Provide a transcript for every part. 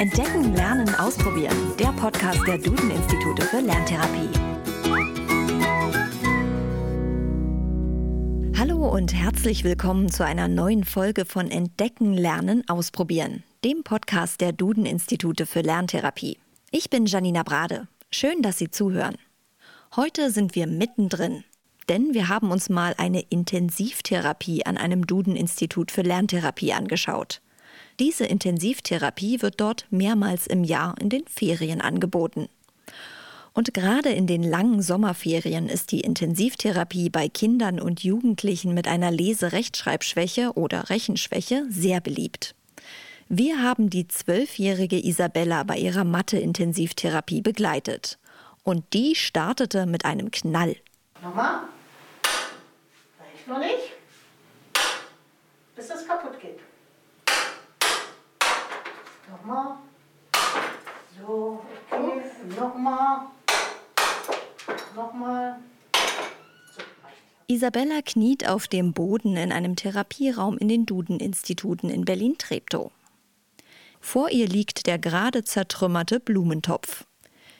Entdecken, Lernen, Ausprobieren. Der Podcast der Duden-Institute für Lerntherapie. Hallo und herzlich willkommen zu einer neuen Folge von Entdecken, Lernen, Ausprobieren, dem Podcast der Duden-Institute für Lerntherapie. Ich bin Janina Brade. Schön, dass Sie zuhören. Heute sind wir mittendrin, denn wir haben uns mal eine Intensivtherapie an einem Duden-Institut für Lerntherapie angeschaut. Diese Intensivtherapie wird dort mehrmals im Jahr in den Ferien angeboten. Und gerade in den langen Sommerferien ist die Intensivtherapie bei Kindern und Jugendlichen mit einer Lese-Rechtschreibschwäche oder Rechenschwäche sehr beliebt. Wir haben die zwölfjährige Isabella bei ihrer Mathe-Intensivtherapie begleitet. Und die startete mit einem Knall. Nochmal. Reicht noch nicht. Bis das kaputt geht. Nochmal. So, okay. Nochmal. Nochmal. Isabella kniet auf dem Boden in einem Therapieraum in den Duden-Instituten in Berlin-Treptow. Vor ihr liegt der gerade zertrümmerte Blumentopf.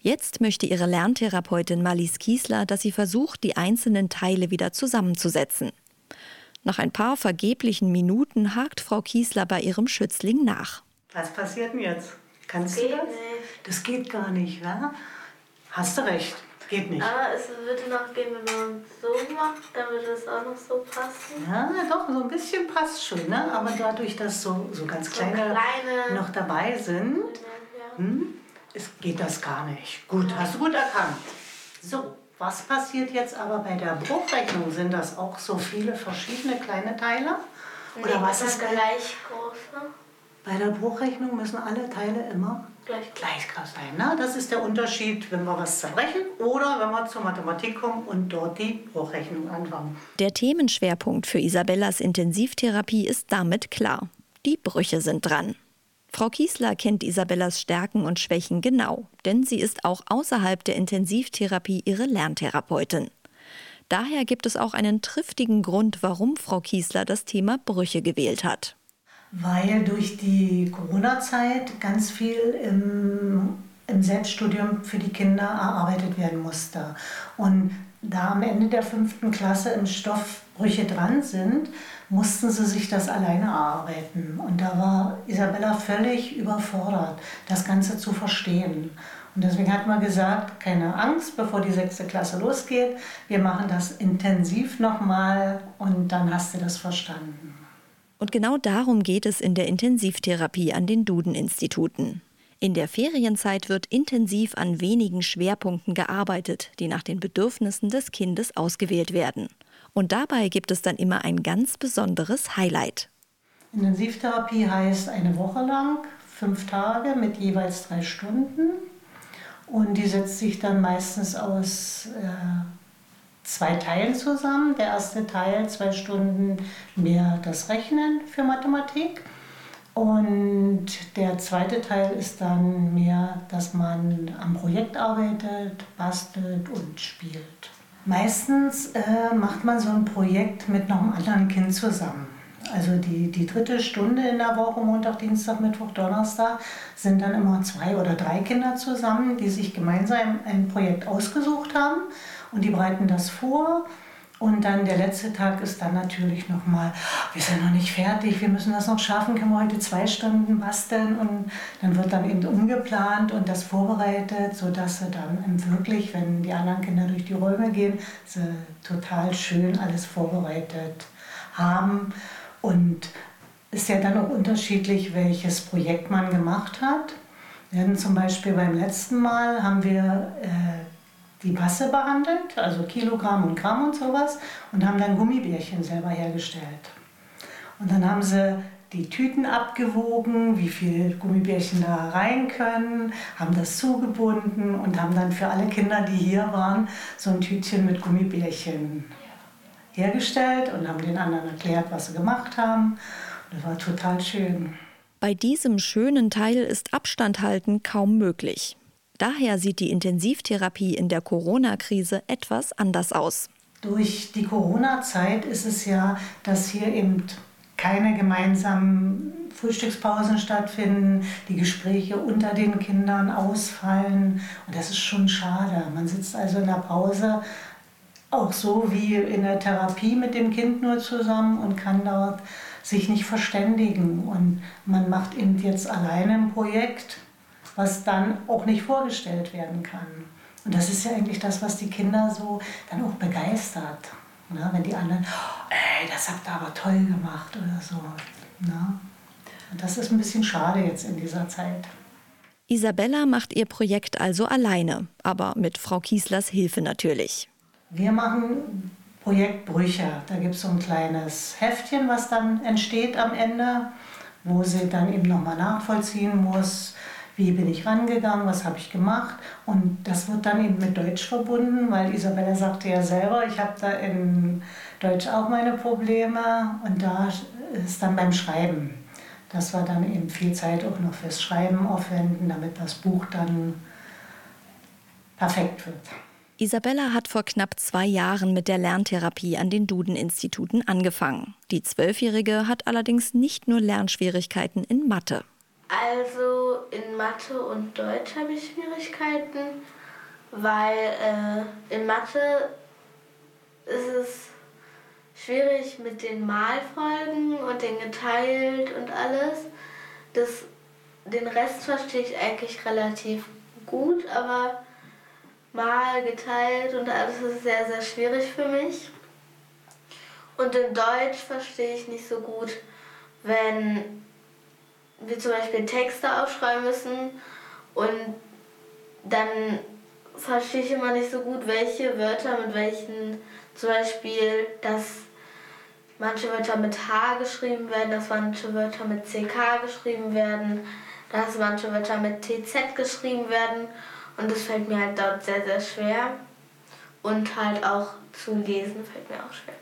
Jetzt möchte ihre Lerntherapeutin Marlies Kiesler, dass sie versucht, die einzelnen Teile wieder zusammenzusetzen. Nach ein paar vergeblichen Minuten hakt Frau Kiesler bei ihrem Schützling nach. Was passiert denn jetzt? Kannst Geht du das? nicht. Das geht gar nicht, ja? Hast du recht. Geht nicht. Aber es würde noch gehen, wenn man so macht, dann würde es auch noch so passen. Ja, doch, so ein bisschen passt schon, ne? Aber dadurch, dass so, so ganz So kleine, kleine- noch dabei sind, Ja. hm, es geht das gar nicht. Gut, hast du gut erkannt. So, was passiert jetzt aber bei der Bruchrechnung? Sind das auch so viele verschiedene kleine Teile? Oder Nee, was ist gleich groß, ne? Bei der Bruchrechnung müssen alle Teile immer Gleich gleich groß sein. Ne? Das ist der Unterschied, wenn wir was zerbrechen oder wenn wir zur Mathematik kommen und dort die Bruchrechnung anfangen. Der Themenschwerpunkt für Isabellas Intensivtherapie ist damit klar. Die Brüche sind dran. Frau Kiesler kennt Isabellas Stärken und Schwächen genau, denn sie ist auch außerhalb der Intensivtherapie ihre Lerntherapeutin. Daher gibt es auch einen triftigen Grund, warum Frau Kiesler das Thema Brüche gewählt hat. Weil durch die Corona-Zeit ganz viel im, im Selbststudium für die Kinder erarbeitet werden musste. Und da am Ende der fünften Klasse im Stoff Brüche dran sind, mussten sie sich das alleine erarbeiten. Und da war Isabella völlig überfordert, das Ganze zu verstehen. Und deswegen hat man gesagt, keine Angst, bevor die sechste Klasse losgeht, wir machen das intensiv nochmal und dann hast du das verstanden. Und genau darum geht es in der Intensivtherapie an den Duden-Instituten. In der Ferienzeit wird intensiv an wenigen Schwerpunkten gearbeitet, die nach den Bedürfnissen des Kindes ausgewählt werden. Und dabei gibt es dann immer ein ganz besonderes Highlight. Intensivtherapie heißt eine Woche lang, fünf Tage mit jeweils drei Stunden. Und die setzt sich dann meistens aus äh, zwei Teilen zusammen. Der erste Teil, zwei Stunden mehr das Rechnen für Mathematik. Und der zweite Teil ist dann mehr, dass man am Projekt arbeitet, bastelt und spielt. Meistens äh, macht man so ein Projekt mit noch einem anderen Kind zusammen. Also die, die dritte Stunde in der Woche, Montag, Dienstag, Mittwoch, Donnerstag, sind dann immer zwei oder drei Kinder zusammen, die sich gemeinsam ein Projekt ausgesucht haben und die bereiten das vor. Und dann der letzte Tag ist dann natürlich nochmal, wir sind noch nicht fertig, wir müssen das noch schaffen, können wir heute zwei Stunden basteln und dann wird dann eben umgeplant und das vorbereitet, sodass sie dann wirklich, wenn die anderen Kinder durch die Räume gehen, sie total schön alles vorbereitet haben. Und ist ja dann auch unterschiedlich, welches Projekt man gemacht hat. Hatten zum Beispiel beim letzten Mal haben wir äh, die Masse behandelt, also Kilogramm und Gramm und sowas, und haben dann Gummibärchen selber hergestellt. Und dann haben sie die Tüten abgewogen, wie viel Gummibärchen da rein können, haben das zugebunden und haben dann für alle Kinder, die hier waren, so ein Tütchen mit Gummibärchen hergestellt und haben den anderen erklärt, was sie gemacht haben. Das war total schön. Bei diesem schönen Teil ist Abstand halten kaum möglich. Daher sieht die Intensivtherapie in der Corona-Krise etwas anders aus. Durch die Corona-Zeit ist es ja, dass hier eben keine gemeinsamen Frühstückspausen stattfinden, die Gespräche unter den Kindern ausfallen. Und das ist schon schade. Man sitzt also in der Pause auch so wie in der Therapie mit dem Kind nur zusammen und kann dort sich nicht verständigen. Und man macht eben jetzt alleine ein Projekt, was dann auch nicht vorgestellt werden kann. Und das ist ja eigentlich das, was die Kinder so dann auch begeistert. Ne? Wenn die anderen, ey, das habt ihr aber toll gemacht oder so. Ne? Und das ist ein bisschen schade jetzt in dieser Zeit. Isabella macht ihr Projekt also alleine, aber mit Frau Kieslers Hilfe natürlich. Wir machen Projektbrüche. Da gibt es so ein kleines Heftchen, was dann entsteht am Ende, wo sie dann eben nochmal nachvollziehen muss, wie bin ich rangegangen, was habe ich gemacht. Und das wird dann eben mit Deutsch verbunden, weil Isabella sagte ja selber, ich habe da in Deutsch auch meine Probleme und da ist dann beim Schreiben, dass wir dann eben viel Zeit auch noch fürs Schreiben aufwenden, damit das Buch dann perfekt wird. Isabella hat vor knapp zwei Jahren mit der Lerntherapie an den Duden-Instituten angefangen. Die Zwölfjährige hat allerdings nicht nur Lernschwierigkeiten in Mathe. Also in Mathe und Deutsch habe ich Schwierigkeiten, weil äh, in Mathe ist es schwierig mit den Malfolgen und den geteilt und alles. Das, den Rest verstehe ich eigentlich relativ gut, aber mal geteilt und alles ist sehr, sehr schwierig für mich. Und in Deutsch verstehe ich nicht so gut, wenn wir zum Beispiel Texte aufschreiben müssen und dann verstehe ich immer nicht so gut, welche Wörter mit welchen, zum Beispiel, dass manche Wörter mit H geschrieben werden, dass manche Wörter mit CK geschrieben werden, dass manche Wörter mit TZ geschrieben werden und das fällt mir halt dort sehr, sehr schwer. Und halt auch zu lesen fällt mir auch schwer.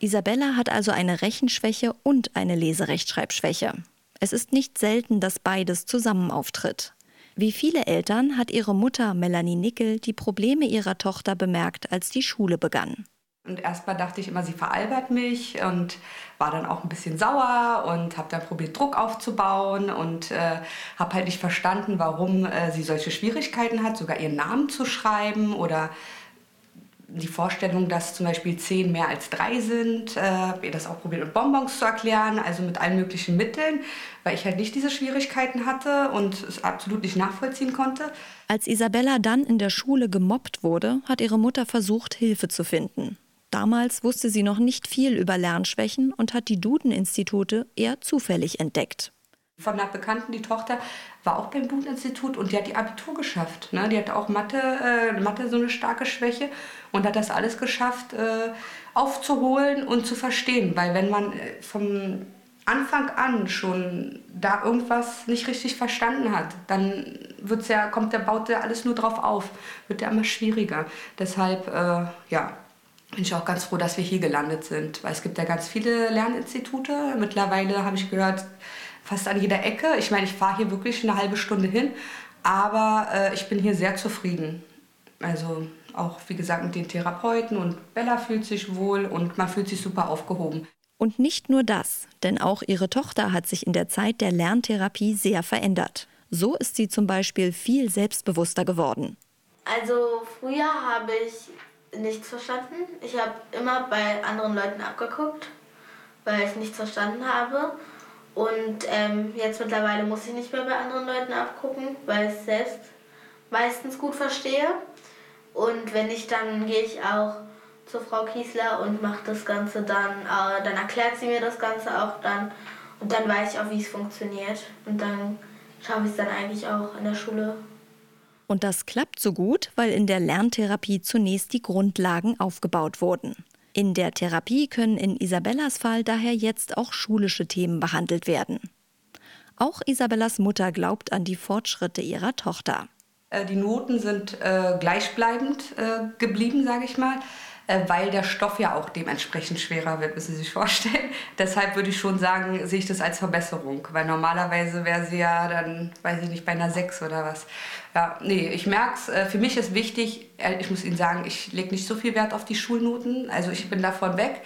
Isabella hat also eine Rechenschwäche und eine Leserechtschreibschwäche. Es ist nicht selten, dass beides zusammen auftritt. Wie viele Eltern hat ihre Mutter Melanie Nickel die Probleme ihrer Tochter bemerkt, als die Schule begann. Und erstmal dachte ich immer, sie veralbert mich und war dann auch ein bisschen sauer und habe dann probiert, Druck aufzubauen und äh, habe halt nicht verstanden, warum äh, sie solche Schwierigkeiten hat, sogar ihren Namen zu schreiben oder die Vorstellung, dass zum Beispiel zehn mehr als drei sind, äh, habe ihr das auch probiert mit Bonbons zu erklären, also mit allen möglichen Mitteln, weil ich halt nicht diese Schwierigkeiten hatte und es absolut nicht nachvollziehen konnte. Als Isabella dann in der Schule gemobbt wurde, hat ihre Mutter versucht, Hilfe zu finden. Damals wusste sie noch nicht viel über Lernschwächen und hat die Duden-Institute eher zufällig entdeckt. Von einer Bekannten, die Tochter, war auch beim Duden-Institut und die hat die Abitur geschafft. Ne? Die hat auch Mathe, äh, Mathe so eine starke Schwäche und hat das alles geschafft, äh, aufzuholen und zu verstehen. Weil wenn man äh, vom Anfang an schon da irgendwas nicht richtig verstanden hat, dann wird's ja, kommt der, baut der alles nur drauf auf, wird ja immer schwieriger. Deshalb, äh, ja, bin ich auch ganz froh, dass wir hier gelandet sind, weil es gibt ja ganz viele Lerninstitute. Mittlerweile habe ich gehört, fast an jeder Ecke. Ich meine, ich fahre hier wirklich eine halbe Stunde hin, aber äh, ich bin hier sehr zufrieden. Also auch, wie gesagt, mit den Therapeuten und Bella fühlt sich wohl und man fühlt sich super aufgehoben. Und nicht nur das, denn auch ihre Tochter hat sich in der Zeit der Lerntherapie sehr verändert. So ist sie zum Beispiel viel selbstbewusster geworden. Also früher habe ich nichts verstanden. Ich habe immer bei anderen Leuten abgeguckt, weil ich nichts verstanden habe. Und ähm, jetzt mittlerweile muss ich nicht mehr bei anderen Leuten abgucken, weil ich es selbst meistens gut verstehe. Und wenn nicht, dann gehe ich auch zur Frau Kiesler und mache das Ganze dann, äh, dann erklärt sie mir das Ganze auch dann und dann weiß ich auch, wie es funktioniert. Und dann schaffe ich es dann eigentlich auch in der Schule und das klappt so gut, weil in der Lerntherapie zunächst die Grundlagen aufgebaut wurden. In der Therapie können in Isabellas Fall daher jetzt auch schulische Themen behandelt werden. Auch Isabellas Mutter glaubt an die Fortschritte ihrer Tochter. Äh, die Noten sind äh, gleichbleibend äh, geblieben, sage ich mal. Äh, weil der Stoff ja auch dementsprechend schwerer wird, müssen Sie sich vorstellen. Deshalb würde ich schon sagen, sehe ich das als Verbesserung, weil normalerweise wäre sie ja dann, weiß ich nicht, bei einer 6 oder was. Ja, nee, ich merke es, äh, für mich ist wichtig, äh, ich muss Ihnen sagen, ich lege nicht so viel Wert auf die Schulnoten, also ich bin davon weg,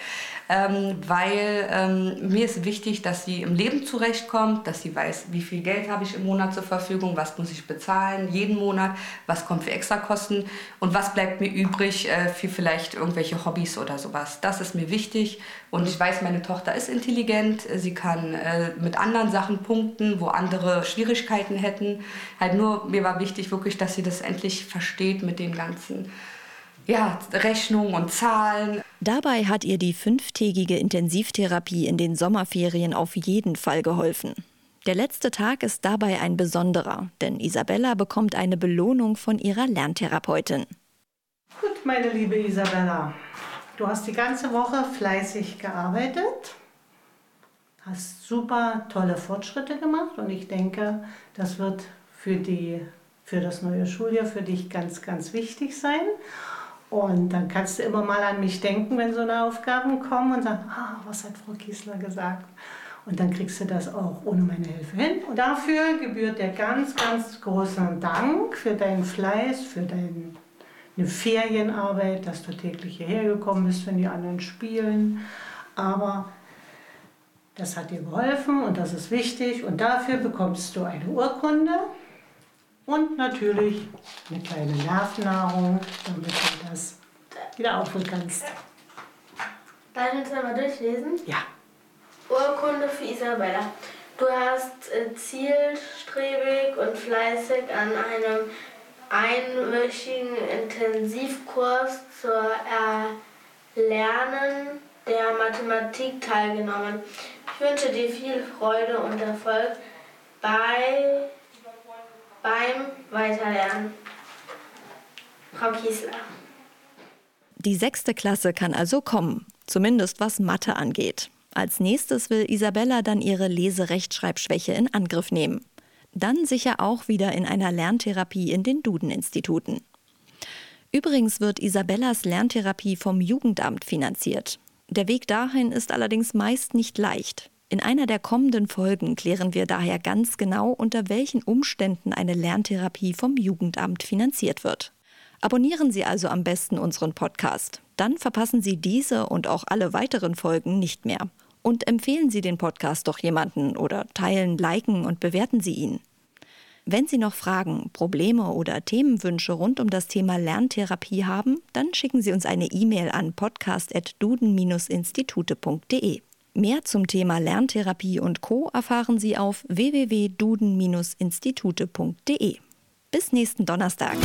ähm, weil ähm, mir ist wichtig, dass sie im Leben zurechtkommt, dass sie weiß, wie viel Geld habe ich im Monat zur Verfügung, was muss ich bezahlen jeden Monat, was kommt für Extrakosten und was bleibt mir übrig äh, für vielleicht irgendwelche Hobbys oder sowas. Das ist mir wichtig und ich weiß, meine Tochter ist intelligent, sie kann äh, mit anderen Sachen punkten, wo andere Schwierigkeiten hätten. Halt nur, mir war wichtig wirklich, dass sie das endlich versteht mit den ganzen ja, Rechnungen und Zahlen. Dabei hat ihr die fünftägige Intensivtherapie in den Sommerferien auf jeden Fall geholfen. Der letzte Tag ist dabei ein besonderer, denn Isabella bekommt eine Belohnung von ihrer Lerntherapeutin. Gut, meine liebe Isabella, du hast die ganze Woche fleißig gearbeitet, hast super tolle Fortschritte gemacht und ich denke, das wird für, die, für das neue Schuljahr für dich ganz, ganz wichtig sein. Und dann kannst du immer mal an mich denken, wenn so eine Aufgaben kommen und sagen, ah, was hat Frau Kiesler gesagt? Und dann kriegst du das auch ohne meine Hilfe hin. Und dafür gebührt dir ganz, ganz großen Dank für deinen Fleiß, für deine Ferienarbeit, dass du täglich hierher gekommen bist, wenn die anderen spielen. Aber das hat dir geholfen und das ist wichtig. Und dafür bekommst du eine Urkunde und natürlich eine kleine Nervennahrung, damit du das wieder aufholen kannst. Darf ich uns einmal durchlesen? Ja. Urkunde für Isabella. Du hast äh, zielstrebig und fleißig an einem einwöchigen Intensivkurs zur Erlernen der Mathematik teilgenommen. Ich wünsche dir viel Freude und Erfolg bei beim Weiterlernen. Frau Kiesler. Die sechste Klasse kann also kommen, zumindest was Mathe angeht. Als nächstes will Isabella dann ihre Leserechtschreibschwäche in Angriff nehmen. Dann sicher auch wieder in einer Lerntherapie in den Duden-Instituten. Übrigens wird Isabellas Lerntherapie vom Jugendamt finanziert. Der Weg dahin ist allerdings meist nicht leicht. In einer der kommenden Folgen klären wir daher ganz genau, unter welchen Umständen eine Lerntherapie vom Jugendamt finanziert wird. Abonnieren Sie also am besten unseren Podcast. Dann verpassen Sie diese und auch alle weiteren Folgen nicht mehr. Und empfehlen Sie den Podcast doch jemanden oder teilen, liken und bewerten Sie ihn. Wenn Sie noch Fragen, Probleme oder Themenwünsche rund um das Thema Lerntherapie haben, dann schicken Sie uns eine E-Mail an podcast.duden-institute.de. Mehr zum Thema Lerntherapie und Co. erfahren Sie auf www.duden-institute.de. Bis nächsten Donnerstag.